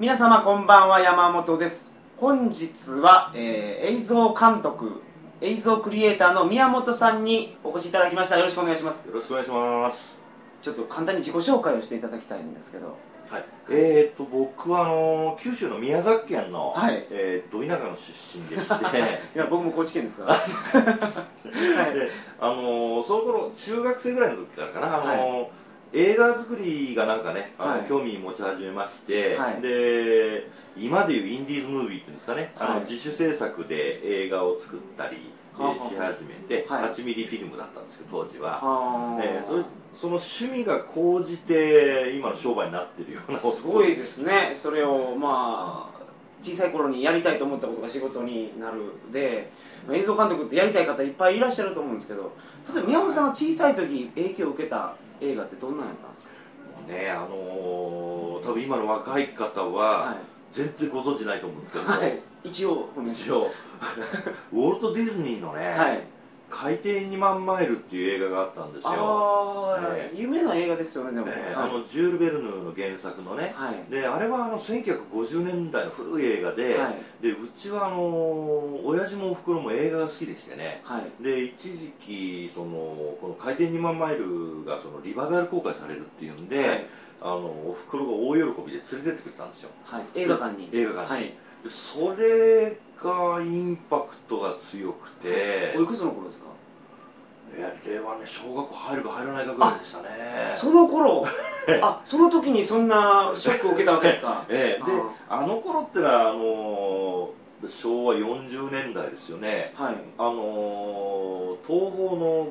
皆様こんばんは山本です。本日は、えー映像監督映像クリエイターの宮本さんにお越しいただきました。よろしくお願いします。よろしくお願いします。ちょっと簡単に自己紹介をしていただきたいんですけど。はい。えー、っと僕はあの九州の宮崎県の、はい。えー、ど田舎の出身でして、いや僕も高知県ですから。はい。であのその頃中学生ぐらいの時からかな。あの、映画作りがなんかねあの、はい。興味持ち始めまして、はい。で今でいうインディーズムービーっていうんですかね、あはい。の自主制作で映画を作ったり、えーはし始めて、はい。8ミリフィルムだったんですけど当時は。はえーそれその趣味が高じて今の商売になってるような。あすごいですね。それをまあ小さい頃にやりたいと思ったことが仕事になるで映像監督ってやりたい方いっぱいいらっしゃると思うんですけど例えば宮本さんが小さい時影響を受けた映画ってどんなんやったんですか？ねあのー多分今の若い方はは全然ご存知ないと思うんですけい、ども、はい、一応一応。ウォルト・ディズニーのね、はい海底2万マイルっていう映画があったんですよ、ああ、え有名な映画ですよねでも、えーはい。あのジュール・ベルヌーの原作のね。はい。であれはあの1950年代の古い映画で,、はい。でうちはあのー親父もおふくろも映画が好きでしてね。はい。で一時期そのこの海底2万マイルがそのリバイバル公開されるっていうんで、はい。あのおふくろが大喜びで連れてってくれたんですよ。はい、映画館に。映画館に、はい。でそれがインパクトが強くて。おいくつの頃ですか？いや令和ね小学校入るか入らないかぐらいでしたね。その頃？あその時にそんなショックを受けたわけですか？ええ。でああの頃ってのはあの昭和40年代ですよね。はい。あの東宝の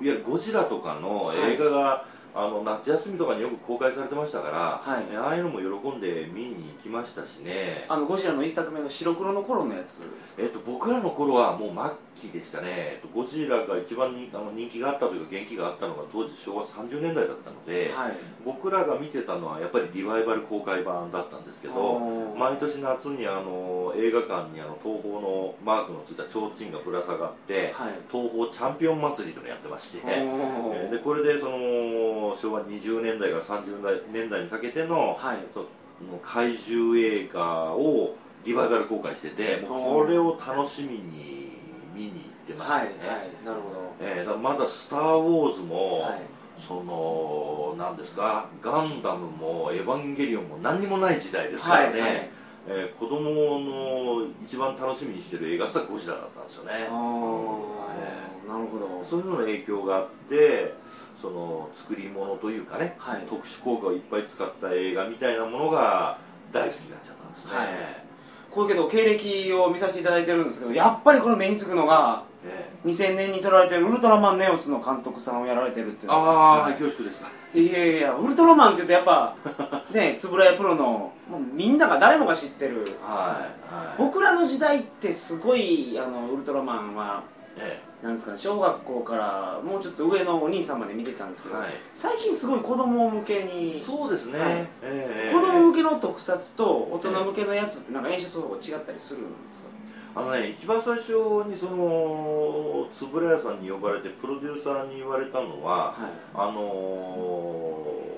いわゆるゴジラとかの映画が、あの夏休みとかによく公開されてましたから、はい。えああいうのも喜んで見に行きましたしね。あのゴジラの一作目の白黒の頃のやつ。えっと、僕らの頃はもう末期でしたね、えっと、ゴジラが一番人あの人気があったというか元気があったのが当時昭和30年代だったので、はい。僕らが見てたのはやっぱりリバイバル公開版だったんですけど毎年夏にあの映画館にあの東宝のマークのついた提灯がぶら下がってはい。東宝チャンピオン祭りというのをやってまして、えおー。ーでこれでその昭和20年代から30年代にかけてのはい。その怪獣映画をリバイバル公開しててもうこれを楽しみに見に行ってましたはいね、はいなるほえーだまだ「スター・ウォーズも」どはい。その何ですかガンダムもエヴァンゲリオンも何にもない時代ですからね、はいはい。えー子供の一番楽しみにしてる映画ってゴジラだったんですよね。あーなるほど。そういうのの影響があってその作り物というかねはい。特殊効果をいっぱい使った映画みたいなものが大好きになっちゃったんですね、はい。こういうけど経歴を見させていただいてるんですけどやっぱりこれ目につくのがえ2000年に撮られてるウルトラマンネオスの監督さんをやられてるっていうああ、はい恐縮ですか。いやいやウルトラマンって言うとやっぱ ね円谷プロのもうみんなが誰もが知ってる。はい、はい。僕らの時代ってすごいあのウルトラマンはえなんですかね小学校からもうちょっと上のお兄さんまで見てたんですけど、はい。最近すごい子供向けにえそうですね、はい。ええ子供向けの特撮と大人向けのやつってなんか演出方法違ったりするんですか？あのね一番最初にその円谷さんに呼ばれてプロデューサーに言われたのははい。あのー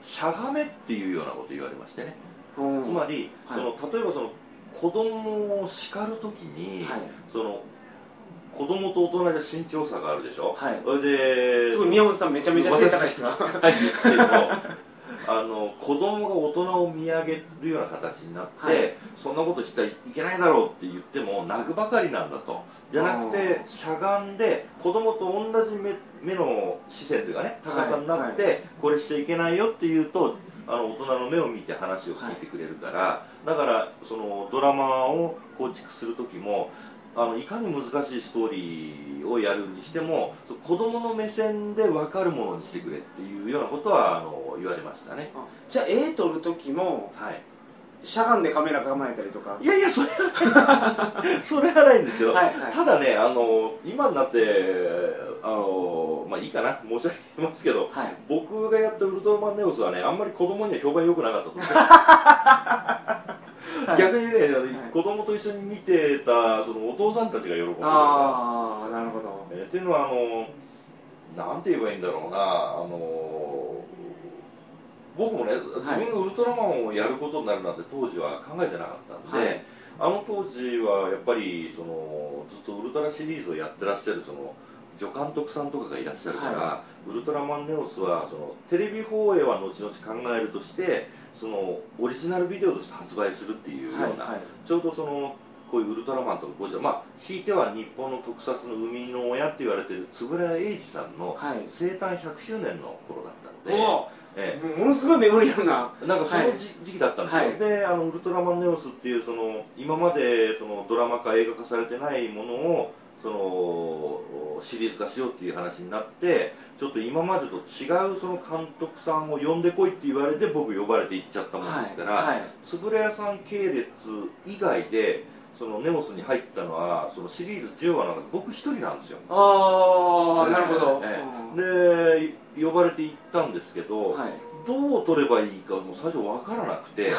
しゃがめっていうようなこと言われましてね、うんつまり、はいその例えばその子供を叱るときに、はい。その子供と大人で身長差があるでしょ、はい。それで特に宮本さんめちゃめちゃ背高いですか高いんですけどあの子供が大人を見上げるような形になって、はい。そんなことしたらいけないだろうって言っても泣くばかりなんだと。じゃなくてしゃがんで子供と同じ目目の視線というかね高さになって、これしちゃいけないよって言うとあの大人の目を見て話を聞いてくれるから、だからそのドラマを構築する時もあのいかに難しいストーリーをやるにしても子供の目線で分かるものにしてくれっていうようなことはあの言われましたね。あじゃあ絵撮る時もはい。しゃがんでカメラ構えたりとか？いやいやそれ それはないんですけど、はいはい。ただねあの今になってあのまあいいかな。申し上げますけどはい。僕がやったウルトラマンネオスはねあんまり子供には評判良くなかったと思う 逆にね、子供と一緒に見てたそのお父さんたちが喜んでくれたああなるほど。えーっていうのはあのなんて言えばいいんだろうなあの僕もね自分がウルトラマンをやることになるなんて当時は考えてなかったんで、はい。あの当時はやっぱりそのずっとウルトラシリーズをやってらっしゃるその助監督さんとかがいらっしゃるから、はウルトラマンネオスはそのテレビ放映は後々考えるとしてそのオリジナルビデオとして発売するっていうような、はいはい。ちょうどそのこういうウルトラマンとかゴジラまあひいては日本の特撮の生みの親って言われてる円谷英二さんのはい。生誕100周年の頃だったので、おえおものすごいメモリアルな。えなんかそのはい。時,、時期だったんですよ、はい。であのウルトラマンネオスっていうその今までそのドラマ化映画化されてないものをそのシリーズ化しようっていう話になってちょっと今までと違うその監督さんを呼んでこいって言われて僕呼ばれて行っちゃったもんですから、はいはい。円谷さん系列以外でそのネオスに入ったのはそのシリーズ10話の中で僕一人なんですよ。ああなるほど、えうん。で呼ばれて行ったんですけど、はい。どう撮ればいいかもう最初分からなくて。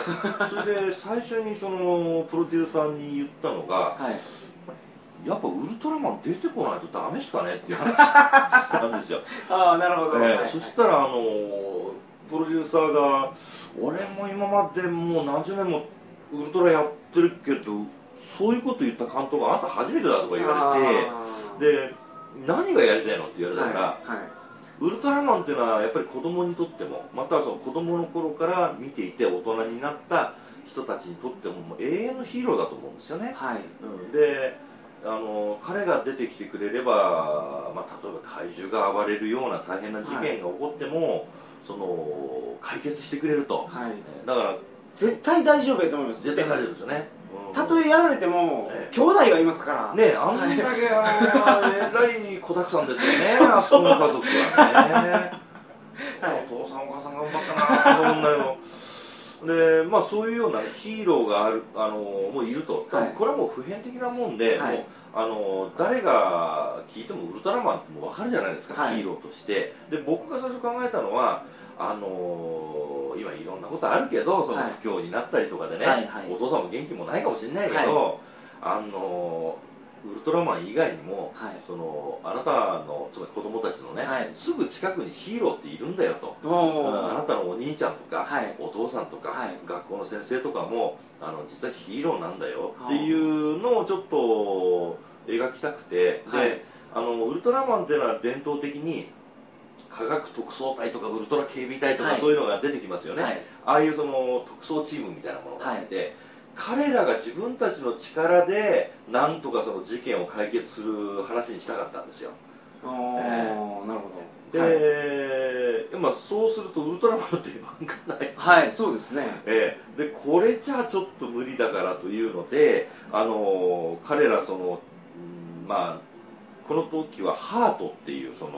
それで最初にそのプロデューサーに言ったのがはいやっぱウルトラマン出てこないとダメっすかねっていう話したんですよ、ああなるほど、ええはい。そしたらあのプロデューサーが「俺も今までもう何十年もウルトラやってるけどそういうこと言った監督あんた初めてだ」とか言われてで何がやりたいのって言われたから、はいはい。ウルトラマンっていうのはやっぱり子供にとってもまたはその子供の頃から見ていて大人になった人たちにとってももう永遠のヒーローだと思うんですよね、はい。うん、であの彼が出てきてくれれば、まあ、例えば怪獣が暴れるような大変な事件が起こっても、その解決してくれると、はい。だから絶対大丈夫やと思います。絶対大丈夫ですよね、うん。たとえやられても、ええ。兄弟がいますから。ねあんだけ、あのえらい子だくさんですよね そうそう。あそこの家族はね。はい。お父さんお母さん頑張ったなと思うんだけどでまあそういうような、ね、ヒーローがあるあのもういると。多はい。分これはもう普遍的なもんで、はい。もうあの誰が聞いてもウルトラマンってもう分かるじゃないですか、はい。ヒーローとして。で僕が最初考えたのはあの今いろんなことあるけどそのはい。不況になったりとかでね、はいはい。お父さんも元気もないかもしれないけど、あのウルトラマン以外にもはい。そのあなたのつまり子供たちのね、はい。すぐ近くにヒーローっているんだよと、おうんあなーたのお兄ちゃんとか、はい。お父さんとか、はい。学校の先生とかもあの実はヒーローなんだよっていうのをちょっと描きたくて、はい。であのウルトラマンっていうのは伝統的に科学特捜隊とかウルトラ警備隊とか、はい。そういうのが出てきますよね、はい。ああいうその特捜チームみたいなものがあって、彼らが自分たちの力でなんとかその事件を解決する話にしたかったんですよ。おーえなるほで、どまあ、そうするとウルトラマンの定番がないはい、はい、そうですね。ええ、でこれじゃあちょっと無理だからというので、あの彼らその、うんまあこの時はハートっていうその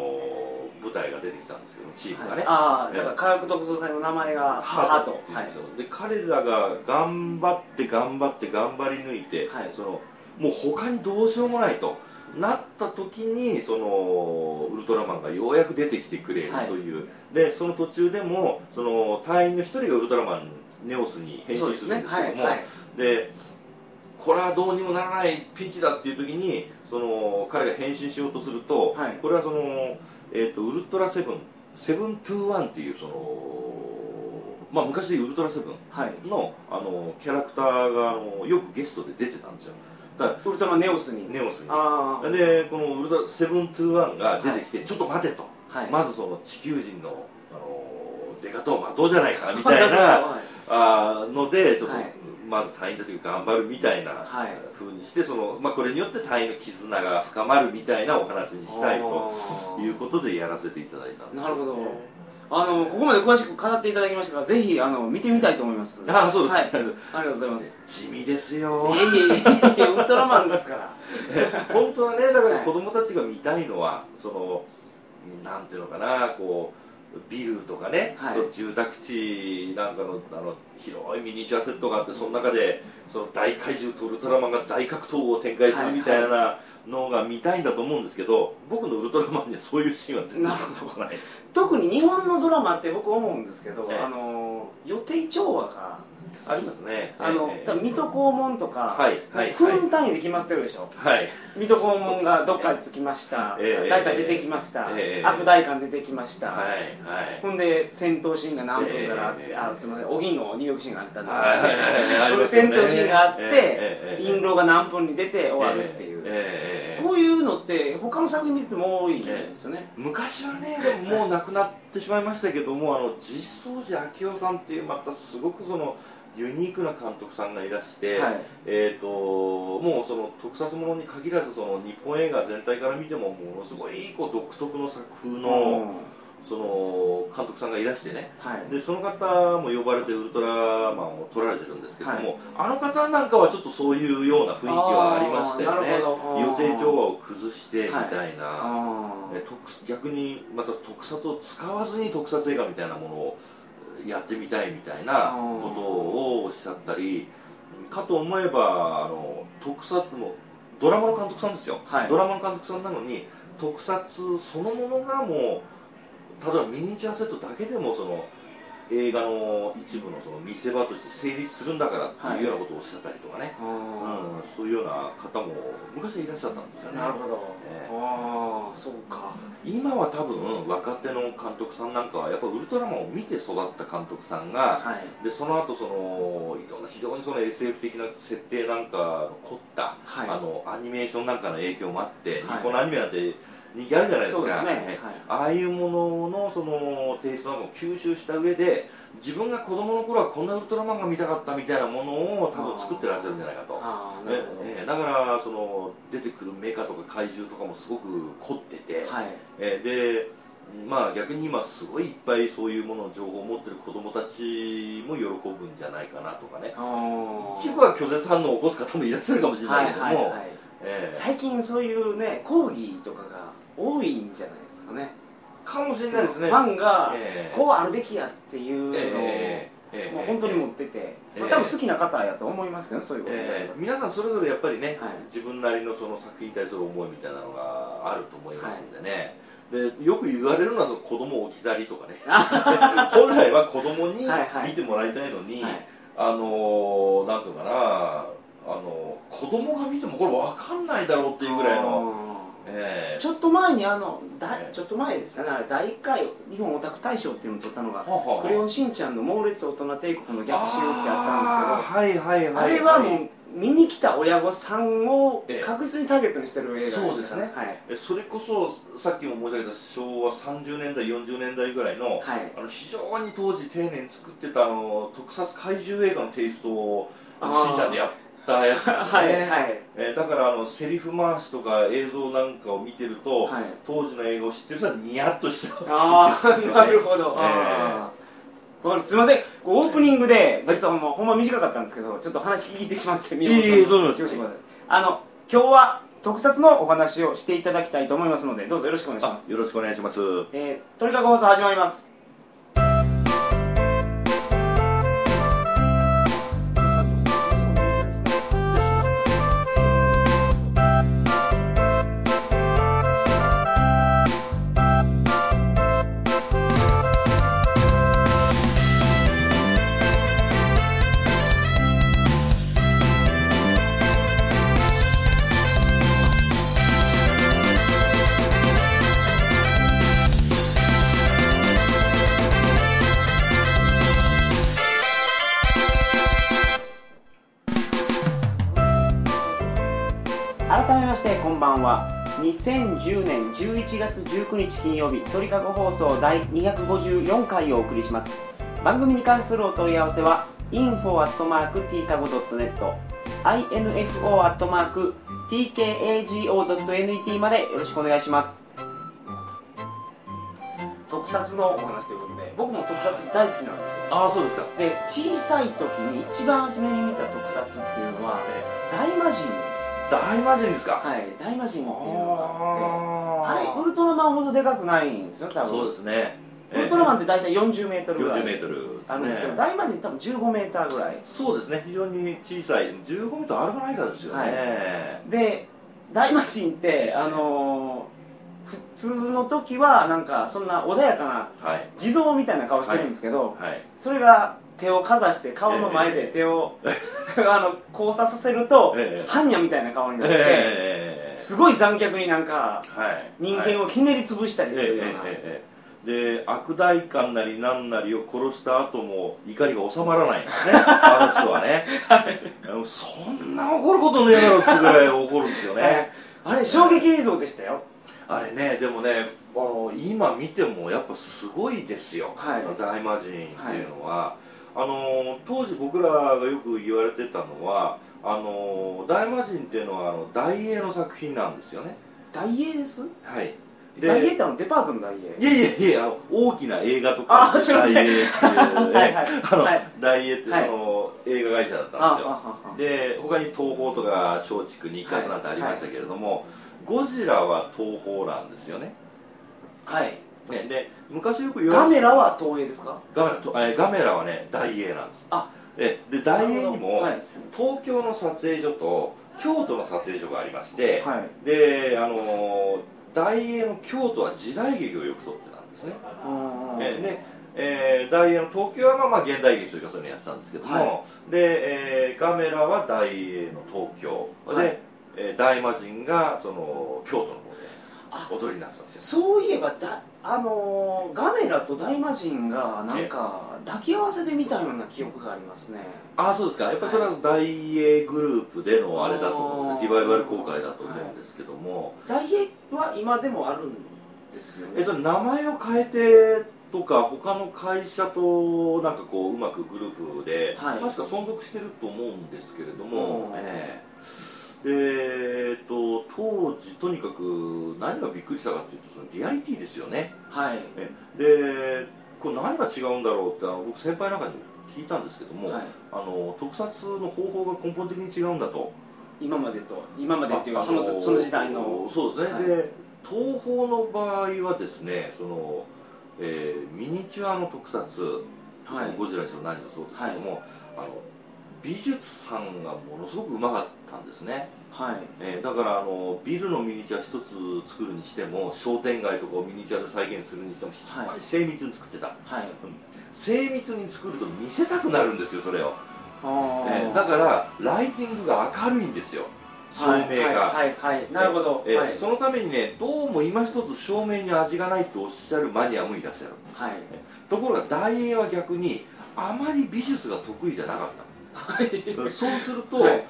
舞台が出てきたんですけどチームがね、はい、ああええだから科学特捜隊の名前がハート。って言うんですよ、で彼らが頑張って頑張って頑張り抜いて、はい。そのもう他にどうしようもないとなった時にそのウルトラマンがようやく出てきてくれるはいとい。う、でその途中でもその隊員の一人がウルトラマンネオスに変身するんですけども、はい。はい。でこれはどうにもならないピンチだっていう時にその彼が変身しようとすると、はい。これはその、えー、とウルトラセブンセブントゥーワンっていうその、まあ、昔でいうウルトラセブンはい。のあのキャラクターがあのよくゲストで出てたんですよ。だかウルトラネオスに。らネオスに。あでこのウルトラセブントゥーワンが出てきて、ちょっと待てと、あはい。まずその地球人のあの出方を待とうじゃないかみたいなはい。あーのでちょっと、はいまず隊員たちが頑張るみたいなはい。風にしてその、まあ、これによって隊員の絆が深まるみたいなお話にしたいということでやらせていただいたんですよ。なるほど。あのここまで詳しく語っていただきましたからぜひあの見てみたいと思います。ああそうですか、はい、ありがとうございます。地味ですよ。いえいえいえウルトラマンですから。本当はねだからはい。子供たちが見たいのはそのなんていうのかなこうビルとかね、はい。その住宅地なんかのあの広いミニチュアセットがあってその中でその大怪獣とウルトラマンが大格闘を展開するみたいなのが見たいんだと思うんですけど僕のウルトラマンにはそういうシーンは全然特に日本のドラマって僕思うんですけど、ええ。あの予定調和がありますね。あの、ええ。多分水戸黄門とか、はいはい分単位で決まってるでしょ、はい。水戸黄門がどっかに着きました、ええ大体出てきました、ええ悪代官出てきました、はいはい。ほんで戦闘シーンが何分からあって、ええあすみませんお銀の入浴シーンがあったんですよ、はいはいはいはいありほんでますよね。戦闘シーンがあって、印籠が何分に出て終わるっていう、こういうのって他の作品見てても多いんですよね、昔はねでももう亡くなってしまいましたけどもあの実相寺明夫さんっていうまたすごくそのユニークな監督さんがいらして、はい。えー、ともうその特撮ものに限らずその日本映画全体から見てもものすごいこう独特の作風の、うん。その監督さんがいらしてね。はい。でその方も呼ばれてウルトラマンを撮られてるんですけども、はい。あの方なんかはちょっとそういうような雰囲気はありましたよね。予定調和を崩してみたいな、あー。え特逆にまた特撮を使わずに特撮映画みたいなものをやってみたいみたいなことをおっしゃったりかと思えばあの特撮のドラマの監督さんですよ、はい。ドラマの監督さんなのに特撮そのものがもう例えばミニチュアセットだけでもその映画の一部のその見せ場として成立するんだからっていうようなことをおっしゃったりとかね、あうん、そういうような方も昔はいらっしゃったんですよね。ーなるほど、ええ。ああそうか。今は多分若手の監督さんなんかはやっぱウルトラマンを見て育った監督さんがはい。でその後そのいろんな非常にその SF 的な設定なんかの凝った、はい。あのアニメーションなんかの影響もあって、はい。日本のアニメなんて人気あるじゃないですか。そうですね。えああいうもののそのテイストなんかを吸収した上で自分が子供の頃はこんなウルトラマンが見たかったみたいなものを多分作ってらっしゃるんじゃないかと。ああなるほど、ええだからその出てくるメカとか怪獣とかもすごく凝ってて、はい。えーでまあ逆に今すごいいっぱいそういうものの情報を持ってる子供たちも喜ぶんじゃないかなとかね。一部は拒絶反応を起こす方もいらっしゃるかもしれないけども、はいはいはい。えー。最近そういうね講義とかが多いんじゃないですかね。かもしれないですね。ファンがえーこうあるべきやっていうのを、えーえーもう本当に持ってて、えーまあ、多分好きな方やと思いますけどねそういうことで、えー皆さんそれぞれやっぱりね、はい。自分なりのその作品に対する思いみたいなのがあると思いますんでね、でよく言われるのはその子供置き去りとかね。本来は子供にはいはい。見てもらいたいのに、はい。あのーなんていうのかなあの子供が見てもこれ分かんないだろうっていうぐらいの、えーちょっと前にあのだええ。ちょっと前ですかね第1回日本オタク大賞っていうのを取ったのがはあはあクレヨンしんちゃんの猛烈大人帝国の逆襲ってああーはいはいはいったんですけどあれはもう見に来た親御さんをええ。確実にターゲットにしてる映画でしたそうですね。はい。えそれこそさっきも申し上げた昭和30年代40年代ぐらいの,、はい。あの非常に当時丁寧に作ってたあの特撮怪獣映画のテイストをしんちゃんでやったやつですよね、はいはい。えーだからあのセリフ回しとか映像なんかを見てると、はい。当時の映画を知ってる人はニヤッとしちゃう。ああ なるほど、えー。すみません。オープニングで実はほんまほんま短かったんですけどちょっと話聞いてしまって宮本さん。いえいえどうぞ。よろしくお願いします。あの今日は特撮のお話をしていただきたいと思いますのでどうぞよろしくお願いします。あよろしくお願いします。えー、とにかく放送始まります2010年11月19日金曜日鳥かご放送第254回をお送りします。番組に関するお問い合わせは info.tkago.net info.tkago.net までよろしくお願いします。特撮のお話ということで僕も特撮大好きなんですよ。ああそうですか。で小さい時に一番初めに見た特撮っていうのは大魔神大魔神ですか？はい大魔神っていうのがあってあれあウルトラマンほどでかくないんですよ多分。そうですね。ウルトラマンって大体40メートルぐらい。40メートル。あるんですけどね。大魔神多分15メーターぐらい。そうですね。非常に小さい。15メートル歩かないからですよね、はい。で大魔神ってあのー普通の時はなんかそんな穏やかなはい。地蔵みたいな顔してるんですけど、はい。それが手をかざして顔の前で手を、あの交差させると、ええ。般若みたいな顔になって、ええ。すごい残虐になんかはい。人間をひねり潰したりすええるような、で悪代官なり何なりを殺した後も怒りが収まらないんですね。あの人はね、あのそんな怒ることねえだろってぐらい怒るんですよね。あれ衝撃映像でしたよ。あれねでもねあの今見てもやっぱすごいですよ、はい。大魔神っていうのは、あの当時僕らがよく言われてたのはあの大魔神っていうのはあの大英の作品なんですよね。大英です？はい。で大英ってあのデパートの大英？いやいやいやあの大きな映画とかあすいません。大英っていう、大英ってそはい。の、映画会社だったんですよ。で他に東宝とか松竹日活なんてありましたけれども、ゴジラは東宝なんですよね。はいねで昔よく言わガメラは東映ですか？ガメラとえガメラはね大英なんですあ。えで大英にも、はい。東京の撮影所と京都の撮影所がありまして、はい。であのー大英の京都は時代劇をよく撮ってたんですね。うんえで、えー大英の東京はまあまあ現代劇というかそういうのやってたんですけども、はい。で、えーガメラは大英の東京。で、はい。えー大魔神がその京都の方あ。で踊りになってたんですよ。そういえばだあのーガメラと大魔神がなんか抱き合わせで見たような記憶がありますね。ああそうですか。やっぱりそれは大英グループでのあれだと思うんあー。でリバイバル公開だと思うんですけども、大英は今でもあるんですよね。えっと、名前を変えてとか他の会社となんかこううまくグループで、はい。確か存続してると思うんですけれどもうん、ええでえっと当時とにかく何がびっくりしたかっていうとそのリアリティですよね。はい。えでこれ何が違うんだろうってあの僕先輩なんかに聞いたんですけども、はい。あの特撮の方法が根本的に違うんだと。今までと今までっていうかあそのその時代の。そうですね、はい。で東宝の場合はですねその、えーミニチュアの特撮、はい。そのゴジラにしろ何にしろそうですけども、あの美術さんがものすごくうまかったんですね、はい。えーだからあのビルのミニチュア一つ作るにしても商店街とかをミニチュアで再現するにしても非常に精密に作ってた、はい。精密に作ると見せたくなるんですよそれを、えーだからライティングが明るいんですよ。照明が、はいはいはいなるほど。ええはい。そのためにねどうも今一つ照明に味がないとおっしゃるマニアもいらっしゃる。はい。ところが大英は逆にあまり美術が得意じゃなかったそうすると、はい。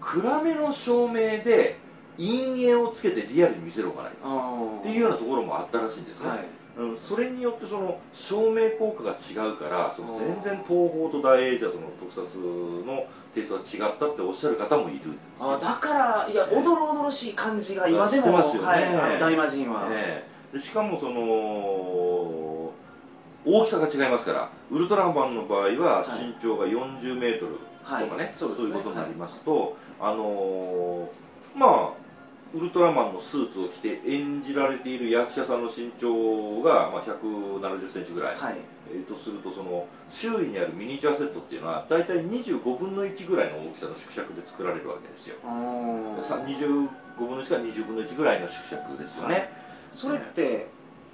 暗めの照明で陰影をつけてリアルに見せるおかない。あっていうようなところもあったらしいんですね、はい。うん、それによってその照明効果が違うからその全然東宝と大英じゃその特撮のテイストが違ったっておっしゃる方もいる。あだからいやおどろおどろしい感じが今でもしてますよね。はい、大魔神は、ええ。でしかもその大きさが違いますからウルトラマンの場合は身長が4 0メートルとかね,、はい。そうそうですねいうことになりますと、あのーまあウルトラマンのスーツを着て演じられている役者さんの身長が、まあ、1 7 0センチぐらい、はい。えー、とするとその周囲にあるミニチュアセットっていうのは大体25分の1ぐらいの大きさの縮尺で作られるわけですよ。あー。さ25分の1から20分の1ぐらいの縮尺ですよね、はい。それって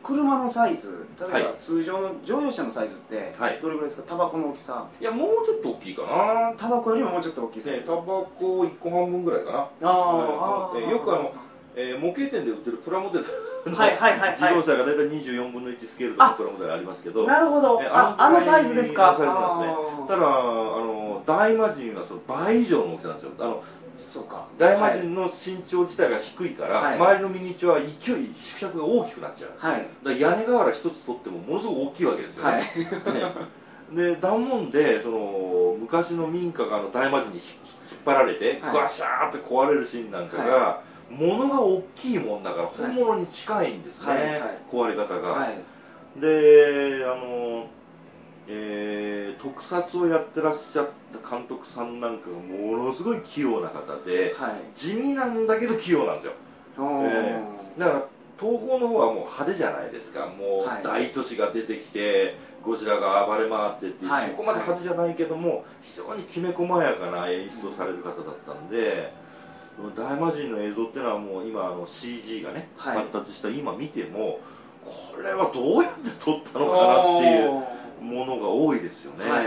車のサイズ例えば、はい。通常の乗用車のサイズってはい。どれぐらいですか？タバコの大きさ。いやもうちょっと大きいかな。タバコよりももうちょっと大きいサイズ、ね。タバコ1個半分ぐらいかな、あー。あよくあのえー模型店で売ってるプラモデル。のはいはいはいはい。自動車が大体24分の1スケールとかのプラモデルありますけど。なるほど。えああのサイズですか。あのサイズなんですね。ただあの大魔神はその倍以上の大きさなんですよ。あのそうか。大魔はい神の身長自体が低いから、はい。周りのミニチュアは勢い縮尺が大きくなっちゃう。はい。だ屋根瓦一つ取ってもものすごく大きいわけですよね、はい。ね。でだもんでその昔の民家があの大魔神にひ引っ張られて、はい。ガシャーって壊れるシーンなんかが、物が大きいもんだから本物に近いんですね、はいはい。壊れ方が、はい。であの、えー特撮をやってらっしゃった監督さんなんかがものすごい器用な方ではい。地味なんだけど器用なんですよ。おー。えだから東宝の方はもう派手じゃないですか。もはい。う大都市が出てきてゴジラが暴れ回ってっていう、はい。そこまで派手じゃないけども非常にきめ細やかな演出をされる方だったんで、大魔神の映像っていうのはもう今あの CG がね、はい。発達した今見てもこれはどうやって撮ったのかなっていうものが多いですよね、はい。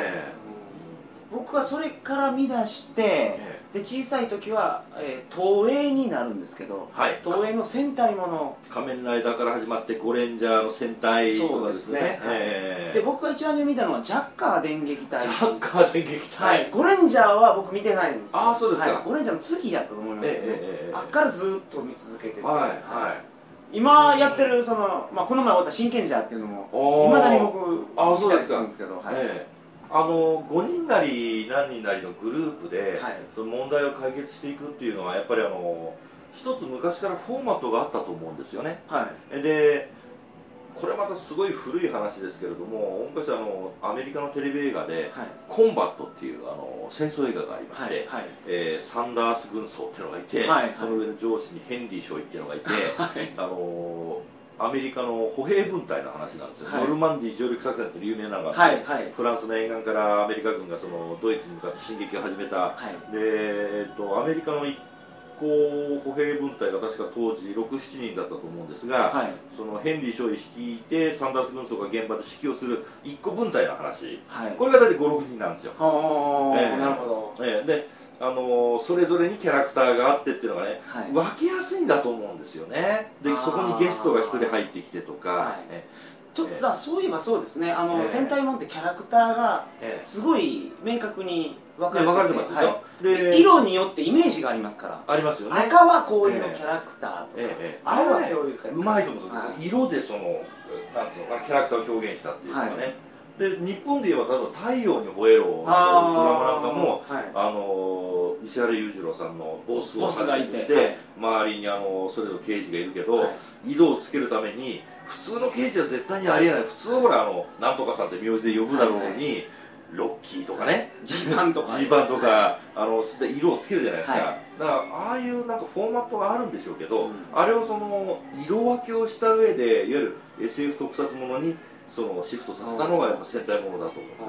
僕はそれから見出して、えで小さい時は、えー東映になるんですけどはい。東映の戦隊もの。仮面ライダーから始まってゴレンジャーの戦隊とかですね。そうですね。ええで僕が一番初めに見たのはジャッカー電撃隊。ジャッカー電撃隊、はい、ゴレンジャーは僕見てないんですよ。あーそうですか。はい。ゴレンジャーの次やったと思いますけど。ね、ええええええあっからずっと見続けてて、はいはい。今やってるその、まあ、この前終わった「真剣者」っていうのもいまだに僕あそうですんですけど、はい。ええあの5人なり何人なりのグループで、はい。その問題を解決していくっていうのはやっぱりあの一つ昔からフォーマットがあったと思うんですよね。はい。でこれまたすごい古い話ですけれども昔あのアメリカのテレビ映画ではい「コンバット」っていうあの戦争映画がありまして、はいはい。えーサンダース軍曹っていうのがいて、はいはい。その上の上司にヘンリー少尉っていうのがいてはい。あのアメリカの歩兵軍隊の話なんですよ、はい。ノルマンディー上陸作戦っていう有名なのがはいはい。フランスの沿岸からアメリカ軍がそのドイツに向かって進撃を始めた。はい。で、えっと、アメリカの一行歩兵分隊が確か当時67人だったと思うんですが、はい。そのヘンリー少尉率いてサンダース軍曹が現場で指揮をする一個分隊の話。はい。これが大体56人なんですよ、はあ、ええ。なるほど。ええ。で、あのーそれぞれにキャラクターがあってっていうのがねはい。分けやすいんだと思うんですよね。でそこにゲストが一人入ってきてとか、はい。えちょっええとあそういえばそうですね。あの、ええ。戦隊もんってキャラクターがえすごい明確に分かれてね分かれてますでしょ、はでい色によってイメージがありますから。ありますよね。赤はこういうキャラクターとか、ええええ。青はこういうキャラクターうまいと思うんですよ、はい。色でそのなんつうのキャラクターを表現したっていうのがね、はいで日本で言えば例えば「太陽に吠えろ」のドラマなんかもはい。あの石原裕次郎さんのボスをはじめとして周りにあのそれぞれ刑事がいるけど、はい。色をつけるために普通の刑事は絶対にありえない。普通はほらあのなんとかさんって名字で呼ぶだろうに、はい。はいロッキーとかね。ジーパンとか。ジーパンとかあので色をつけるじゃないですか、はい。だからああいうなんかフォーマットがあるんでしょうけど、うん。あれをその色分けをした上でいわゆる SF 特撮ものにそのシフトさせたのがやっぱ戦隊ものだと思うんですよ、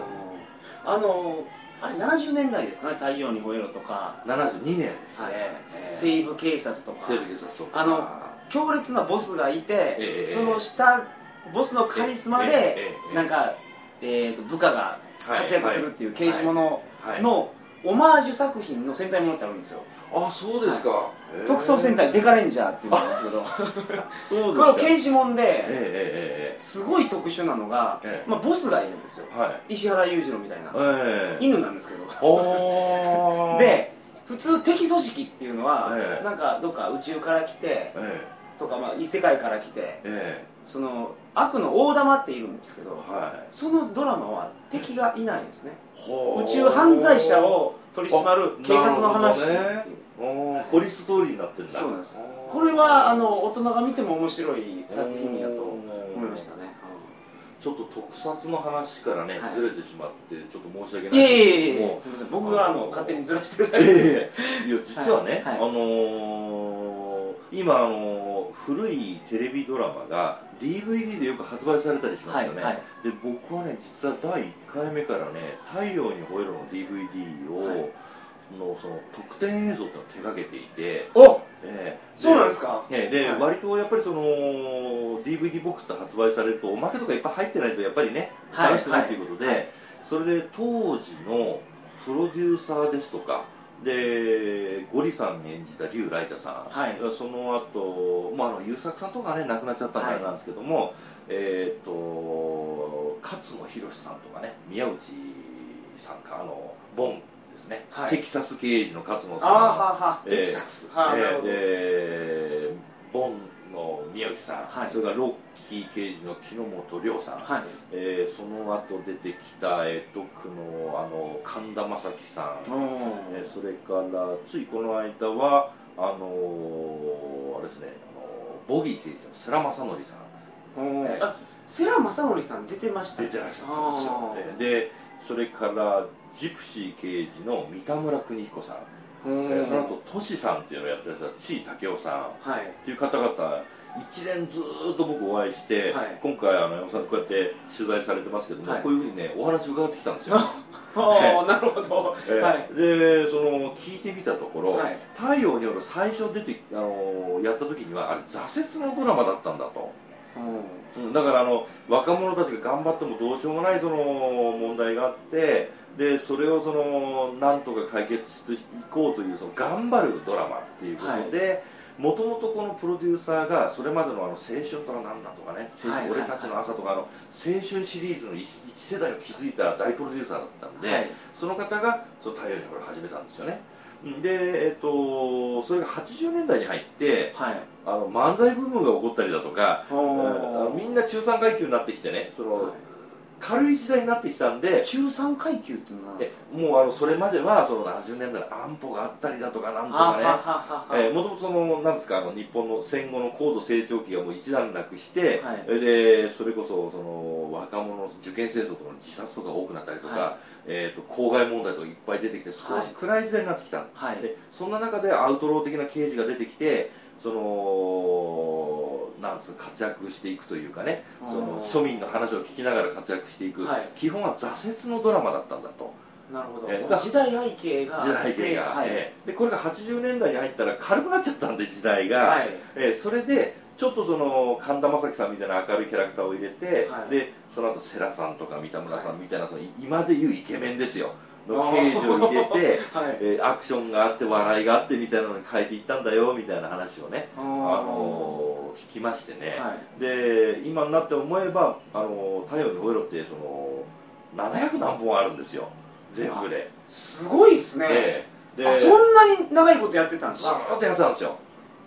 あのあれ70年代ですかね「太陽に吠えろ」とか。72年ですね、はい。えー西部警察とか。西部警察とか。あの強烈なボスがいて、ええその下ボスのカリスマで、ええええなんか、えー、と部下が活躍するっていう刑事ものはい。のオマージュ作品の戦隊ものってあるんですよ、あそうですか、へー。特捜戦隊デカレンジャーっていうのなんですけど。そうですか。これは刑事もんで、えええすごい特殊なのが、ええ。まあ、ボスがいるんですよ。はい。石原裕次郎みたいな、ええ犬なんですけど。で普通敵組織っていうのは、ええ。なんかどっか宇宙から来てえとか、まあ、異世界から来てええ。その悪の大玉っているんですけどえはい。そのドラマは敵がいないんですね。宇宙犯罪者を取り締まる警察の話。っていう、なるほおーポリスストーリーになってるんだ。そうなんです。これはあの大人が見ても面白い作品やと思いましたね。ちょっと特撮の話からね、はい。ずれてしまってちょっと申し訳ない。いやいやいやいけどもやすみません。僕があの勝手にずらしてるだけえでえ。いや実はね、あのー今、あのー古いテレビドラマが DVD でよく発売されたりしますよね、はいはい。で僕はね実は第1回目からね「太陽に吠えろ」の DVD を、はい。のその特典映像っていうのを手掛けていて、おええそうなんですか？ね、で、はい。割とやっぱりその DVD ボックスで発売されるとおまけとかいっぱい入ってないとやっぱりねはい楽しくないということで、はい。それで当時のプロデューサーですとかでゴリさんに演じた竜ライタさん、はい。その後、まああの優作さんとかね亡くなっちゃったんであれなんですけども、えっ、と勝野博さんとかね宮内さんかあのボンですね、はい。テキサス刑事の勝野さん。あーはーはえーーテキサス。はーなるほど。えーでボンの宮内さん、はい。それからロッキー刑事の木本涼さん、はい。えーその後出てきた、えー、ドクのあの神田正輝さん、おえーそれからついこの間はあのーあれですねあのボギー刑事の世良正則さん。世良正則さん出てました。出てらっしゃったんですよ。あ、ー。えー。でそれからジプシー刑事の三田村邦彦さんえー。その後トシさんっていうのをやってらっしゃる地井武雄さん。はい。っていう方々一年ずーっと僕お会いして、はい。今回あの山本さんこうやって取材されてますけども、はい。こういうふうにねお話伺ってきたんですよ、ああ なるほど。えー。はい。でその聞いてみたところ、はい。太陽による最初出てあのやった時にはあれ挫折のドラマだったんだとうん。うんだからあの若者たちが頑張ってもどうしようもないその問題があってでそれをそのなんとか解決していこうというその頑張るドラマっていうことで、もともとこのプロデューサーがそれまでのあの青春とはなんだとかね青春、俺たちの朝とかあの青春シリーズの一一世代を築いた大プロデューサーだったんで、はい。その方がその太陽にほら始めたんですよねで、えっと、それが80年代に入ってはい。あの漫才ブームが起こったりだとかみんな中産階級になってきてねその、はい。軽い時代になってきたんで中産階級って何でですか？もうあのそれまではその70年代の安保があったりだとかなんとかね。もともとそのなんですかあの日本の戦後の高度成長期がもう一段落して、はい。でそれこそその若者の受験戦争とかの自殺とか多くなったりとか、はえー、と公害問題とかいっぱい出てきて少はい。し暗い時代になってきた、はい。でそんな中でアウトロー的な刑事が出てきてそのなんつうの活躍していくというかねその庶民の話を聞きながら活躍していく、はい。基本は挫折のドラマだったんだと。なるほど。えー時代背景が時代背景が、はい。ええでこれが80年代に入ったら軽くなっちゃったんで時代が、はい。えーそれでちょっとその神田正輝さんみたいな明るいキャラクターを入れて、はい。でその後世良さんとか三田村さんみたいなその今でいうイケメンですよの刑事を入れて、はい。えーアクションがあって笑いがあってみたいなのに変えていったんだよみたいな話をね、ああののー聞きましてね、はい。で今になって思えば「あのー太陽にほえろ」ってその700何本あるんですよ。全部で。すごいっすね。ええ。であそんなに長いことやってたんですずかーっとやってたんですよ、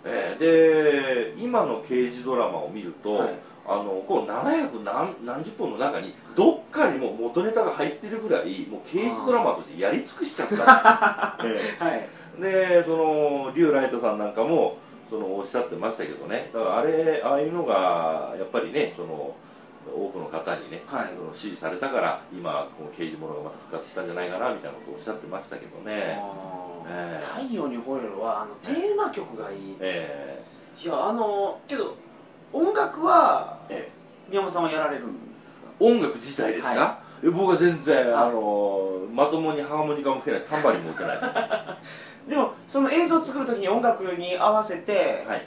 ええ。で今の刑事ドラマを見ると、はい。あのこの700何何十本の中にどっかにもう元ネタが入ってるぐらいもう刑事ドラマとしてやり尽くしちゃった。えはい。えでそのリュウ・ライトさんなんかもそのおっしゃってましたけどね。だからあれああいうのがやっぱりねその多くの方にね、はい。その支持されたから今この刑事ものがまた復活したんじゃないかなみたいなことをおっしゃってましたけどね、太陽にほえろはあのテーマ曲がいい。えいやあのけど音楽はええ。宮本さんはやられるんですか？音楽自体ですか、はえ僕は全然ああのまともにハーモニカも吹けないタンバリンも打てないです でもその映像を作る時に音楽に合わせて、はい。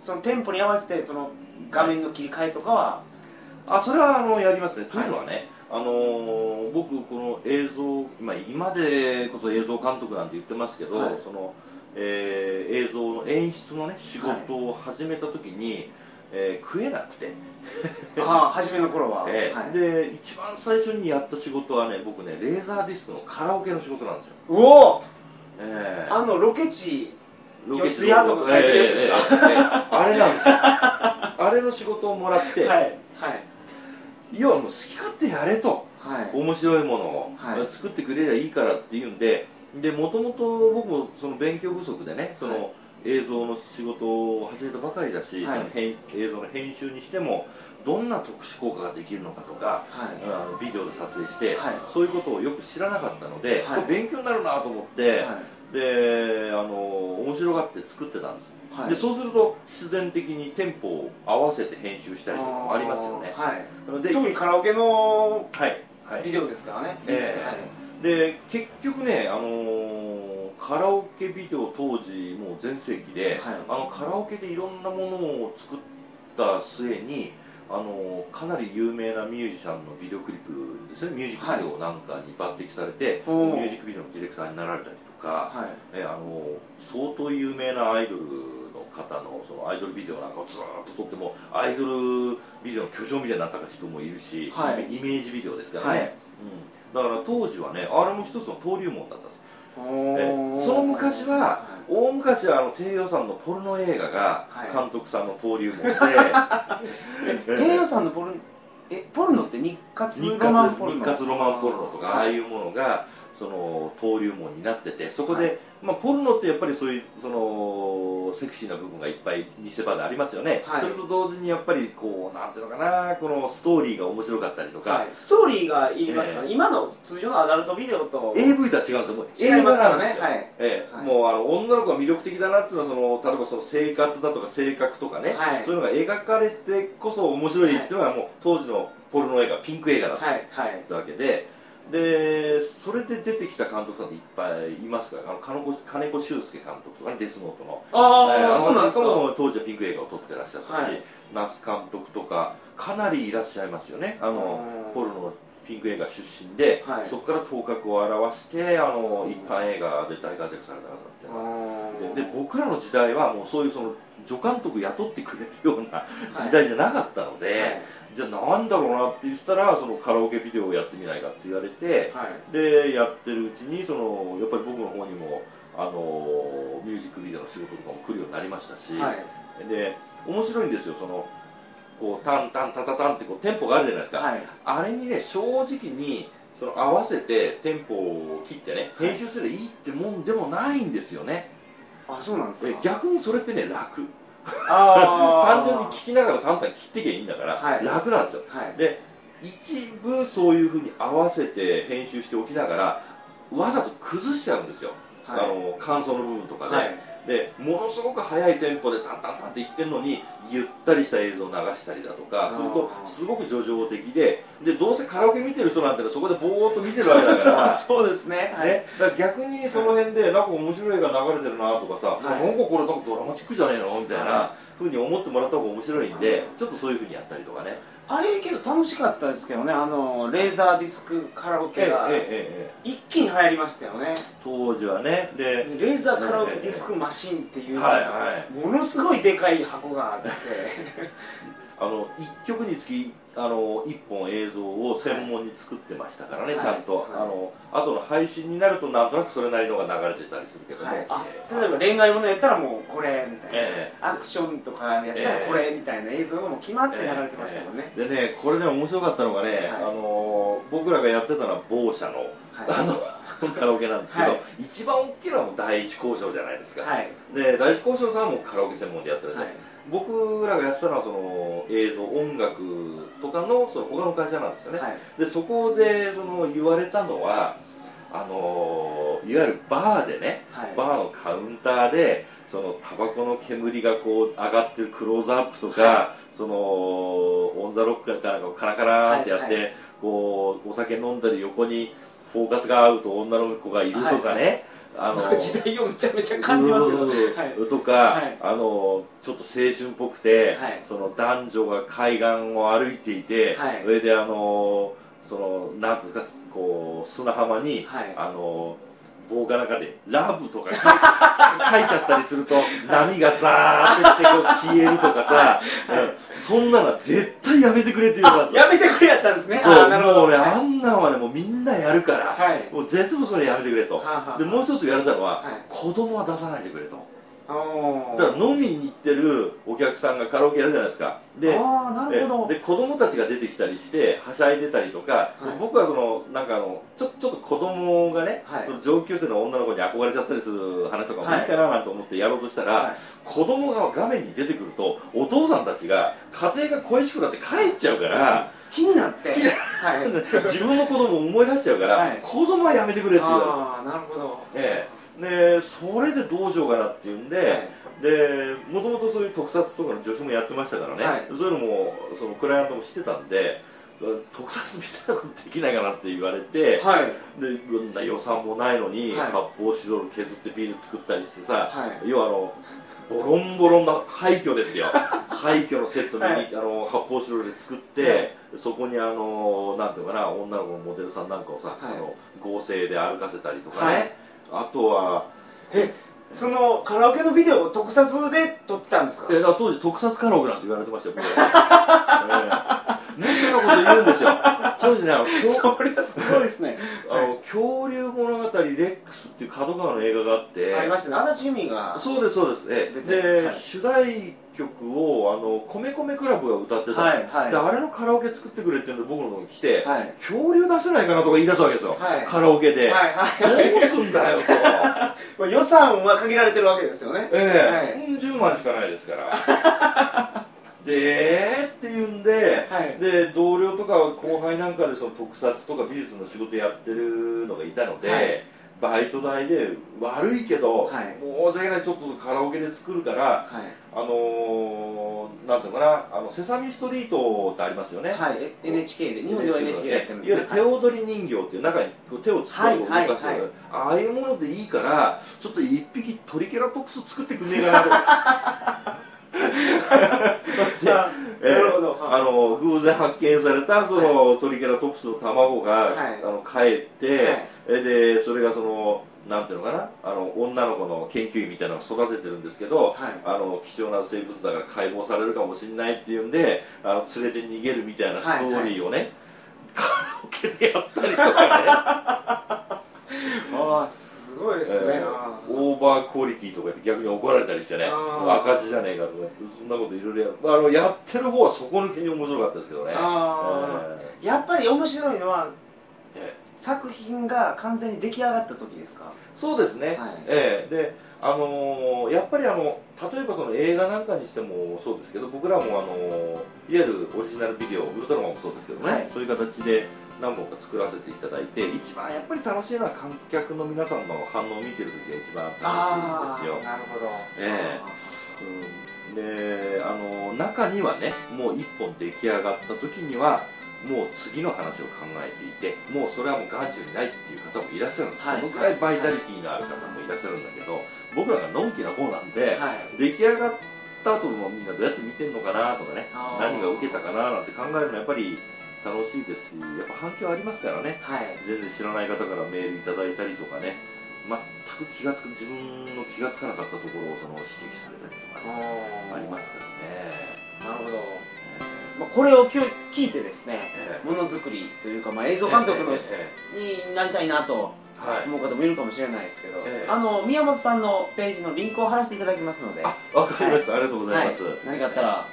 そのテンポに合わせてその画面の切り替えとかは、あそれはあのやりますね、というのはねあのー僕この映像今今でこそ映像監督なんて言ってますけど、はい。そのえー映像の演出のね仕事を始めた時に、えー食えなくて、ああ 初めの頃は、えーはい。で一番最初にやった仕事はね僕ねレーザーディスクのカラオケの仕事なんですよ、うお！えーあのロケ地ロケ四谷とか書いてるやつですか？ええええええ。あれなんですよ。あれの仕事をもらって、はいはい要はもう好き勝手やれと。はい。面白いものを、はい。作ってくれりゃいいからっていうんで。でもともと僕もその勉強不足でねその、はい映像の仕事を始めたばかりだし、はい。その編映像の編集にしてもどんな特殊効果ができるのかとかはい。あのビデオで撮影して、はい。そういうことをよく知らなかったので、勉強になるなと思って、はいであの面白がって作ってたんです、はい。でそうすると必然的にテンポを合わせて編集したりとかもありますよね。はい。で特にカラオケのはい。はい。ビデオですからね。ええ。で結局ね、あのーカラオケビデオ当時もう全盛期で、はい。あのカラオケでいろんなものを作った末に、あのーかなり有名なミュージシャンのビデオクリップですね。ミュージックビデオなんかに抜擢されて、ミュージックビデオのディレクターになられたりとか、はい。ねあのー相当有名なアイドルの方のそのアイドルビデオなんかをずーっと撮ってもアイドルビデオの巨匠みたいになった人もいるし、はい。イメージビデオですからね、はい。うん、だから当時はねあれも一つの登竜門だったんです。その昔は大昔はあの低予算のポルノ映画がはい。監督さんの登竜門で、え低予算のポルえポルノって日活日ロマンポルノ？日活ロマンポルノとかああういうものがその登竜門になっててそこで、まあ、ポルノってやっぱりそういうそのセクシーな部分がいっぱい見せ場でありますよね、はい。それと同時にやっぱりこうなんていうのかなこのストーリーが面白かったりとか、はい、ストーリーがいりますから、ええ。今の通常のアダルトビデオと AV とは違うんですよ。もう映画なんですよ、はい。えもうあの女の子が魅力的だなっていうのはその例えばその生活だとか性格とかね、はい。そういうのが描かれてこそ面白いっていうのはもう当時のポルノ映画ピンク映画だっはい。はい。たわけで、でそれで出てきた監督さんっていっぱいいますからあの金子金子修介監督とかねデスノートの。ああ、えーそうなんですか。当時はピンク映画を撮ってらっしゃったし、はい那須監督とかかなりいらっしゃいますよねあのうんポルノピンク映画出身で、はい。そこから頭角を現してあの一般映画で大活躍された方ってでで僕らの時代はもうそういうその助監督雇ってくれるような時代じゃなかったので、はい。じゃあなんだろうなって言ってたらそのカラオケビデオをやってみないかって言われてはい。でやってるうちにそのやっぱり僕の方にもあのミュージックビデオの仕事とかも来るようになりましたし、はい。で面白いんですよそのこうタンタンタタタンってこうテンポがあるじゃないですか、はい。あれにね正直にその合わせてテンポを切ってね編集すればいいってもんでもないんですよね、あそうなんですえか逆にそれってね楽。単純に聞きながら淡々に切ってきゃいいんだから、はい。楽なんですよ。はい。で一部そういうふうに合わせて編集しておきながらわざと崩しちゃうんですよ、はい。あの感想の部分とかで、はいでものすごく速いテンポでタンタンタンって言ってるのにゆったりした映像を流したりだとかするとすごく叙情的ででどうせカラオケ見てる人なんてそこでぼーっと見てるわけだから。そうですね。はい。ね、だから逆にその辺でなんか面白い映画流れてるなとかさ、はい。なんかこれなんかドラマチックじゃねえのみたいなはふうに思ってもらった方が面白いんでちょっとそういうふうにやったりとかねあれけど楽しかったですけどねあのレーザーディスクカラオケが一気に流行りましたよね。当時はね。でレーザーカラオケディスクマシンっていう、ものすごいでかい箱があってあの1曲につきあの1本映像を専門に作ってましたからね、はい。ちゃんと、はい。あの後の配信になるとなんとなくそれなりのが流れてたりするけども、はい、あええ。例えば恋愛ものやったらもうこれみたいな、ええ。アクションとかやったらこれみたいな映像がもう決まって流れてましたもんね、でねこれでも面白かったのがね、はい。あの僕らがやってたのは某社のはい。あのカラオケなんですけど、はい。一番大きいのはもう第一交渉じゃないですか、はい。で第一交渉さんはもうカラオケ専門でやってるんですよ、はい僕らがやってたのはその映像音楽とかのその他の会社なんですよね、はい。でそこでその言われたのはあのいわゆるバーでね、はい。バーのカウンターでそのタバコの煙がこう上がってるクローズアップとか、はそのオン・ザ・ロックかなんかをカラカラーってやって、はい。はこうお酒飲んだり横にフォーカスが合うと女の子がいるとかね、あなんか時代をめちゃめちゃ感じますけど、うん。はい。とか、はい。あのちょっと青春っぽくて、はい。その男女が海岸を歩いていて、はい。それであのそのなんですかこう砂浜に、はい。あの棒かなんかで「ラブ」とか 書いちゃったりすると波がザーってこう消えるとかさ、うん。そんなのは絶対やめてくれって言うからあやめてくれやったんですね。そうもうねはいあんなんはねもうみんなやるから、はい。もう絶対それやめてくれと、でもう一つ言われたのは、はい。子供は出さないでくれとだから飲みに行ってるお客さんがカラオケやるじゃないですか。でああなるほど。えで子供たちが出てきたりしてはしゃいでたりとか、はい。僕はそのなんかあのちょちょっと子供がね、はい。その上級生の女の子に憧れちゃったりする話とかもはい。いいかななんて思ってやろうとしたら、はい。子供が画面に出てくるとお父さんたちが家庭が恋しくなって帰っちゃうから、気になって。自分の子供を思い出しちゃうから、はい。子供はやめてくれって言われて。ああなるほど。ええ、でそれでどうしようかなっていうんで、はい。でもともとそういう特撮とかの助手もやってましたからね、はい。そういうのもそのクライアントも知ってたんで特撮みたいなことできないかなって言われて、はい。でいろんな予算もないのに、はい。発泡スチロール削ってビール作ったりしてさ、はい。要はあのボロンボロンな廃墟ですよ。廃墟のセットに、はい。あの発泡スチロールで作って、はい。そこにあのなんていうのかな女の子のモデルさんなんかをさ、はい。あの合成で歩かせたりとかね、はいあとはえそのカラオケのビデオを特撮で撮ってたんですか？えだから当時特撮カラオケなんて言われてましたよ、ええ。無茶なこと言うんですよ当時ねあの恐それはすごいですね。あの恐竜物語レックスっていう角川の映画があって。ありましたね。足立由美がそうですそうです。えで、はい。主題曲をあの米米クラブが歌ってた。の、はいはい。であれのカラオケ作ってくれっていうので僕のとこに来て、はい。恐竜出せないかなとか言い出すわけですよ、はい。カラオケで、はいはい。どうすんだよと まあ予算は限られてるわけですよね。ええ。はい。うん10万しかないですから でえーって言うんで、はい。で同僚とか後輩なんかでその特撮とか美術の仕事やってるのがいたので、はい。バイト代で悪いけど、はい。もう申し訳ないちょっとカラオケで作るからはい。あのーのなんていうのかなあのセサミストリートってありますよね。はい。え NHK で日本では NHK でやってるんです。いわゆる手踊り人形っていう中に手を突っ込んで動かしてる、ああいうものでいいからちょっと一匹トリケラトプス作ってくんねえかなと えーあ。の偶然発見されたその、トリケラトプスの卵が、はい。あの帰って、えでそれがそのなんていうのかな？あの女の子の研究員みたいなのを育ててるんですけど、はい。あの貴重な生物だから解剖されるかもしれないっていうんであの連れて逃げるみたいなストーリーをね、カラオケでやったりとかねああすごいですね、えーオーバークオリティとか言って逆に怒られたりしてね。赤字じゃねえかとかそんなこといろいろやる。あのやってる方は底抜けに面白かったですけどね。あやっぱり面白いのはえーえ。作品が完全に出来上がった時ですか？ーそうですね、はい。ええ。であのーやっぱりあの例えばその映画なんかにしてもそうですけど僕らもあのーいわゆるオリジナルビデオウルトラマンもそうですけどね、はい。そういう形で何本か作らせていただいて一番やっぱり楽しいのは観客の皆さんの反応を見てる時が一番楽しいんですよ。なるほど。えうん。であの中にはねもう一本出来上がった時にはもう次の話を考えていてもうそれはもう眼中にないっていう方もいらっしゃるんです、はい。そのぐらいバイタリティのある方もいらっしゃるんだけど僕らがのんきな方なんで、はい。出来上がった後もみんなどうやって見てんのかなとかね何が受けたかななんて考えるのはやっぱり楽しいですしやっぱ反響ありますからね。はい。全然知らない方からメールいただいたりとかね。全く気がつく自分の気がつかなかったところをその指摘されたりとかね。ありますからね、なるほど、まあ、これを今日聞いてですねええ。ものづくりというか、まあ、映像監督の、ええ。になりたいなとはい。思う方もいるかもしれないですけど、ええ。あの宮本さんのページのリンクを貼らせていただきますので。あわかりました、ありがとうございます、はい。何かあったら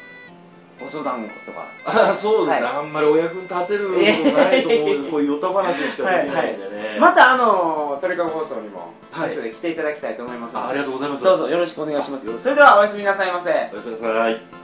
ご相談とか。あそうですね、はあんまりお役に立てることないと思うこういうヨタ話しかできないんでね、またあの鳥かご放送にもはい。ゲストで来ていただきたいと思いますので、あありがとうございます。どうぞよろしくお願いします。あそれではおやすみなさいませ。おやすみなさい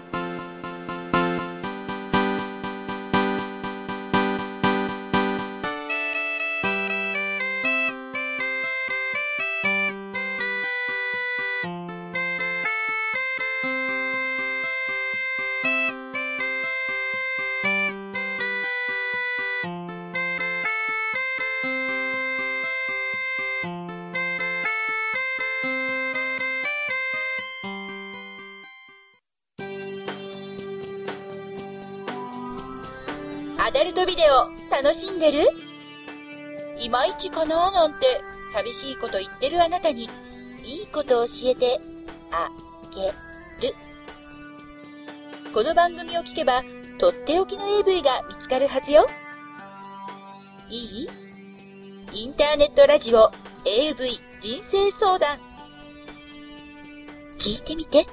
楽しんでる？いまいちかななんて寂しいこと言ってるあなたにいいこと教えてあげる。この番組を聞けばとっておきの AV が見つかるはずよ。いい？インターネットラジオ AV 人生相談。聞いてみて。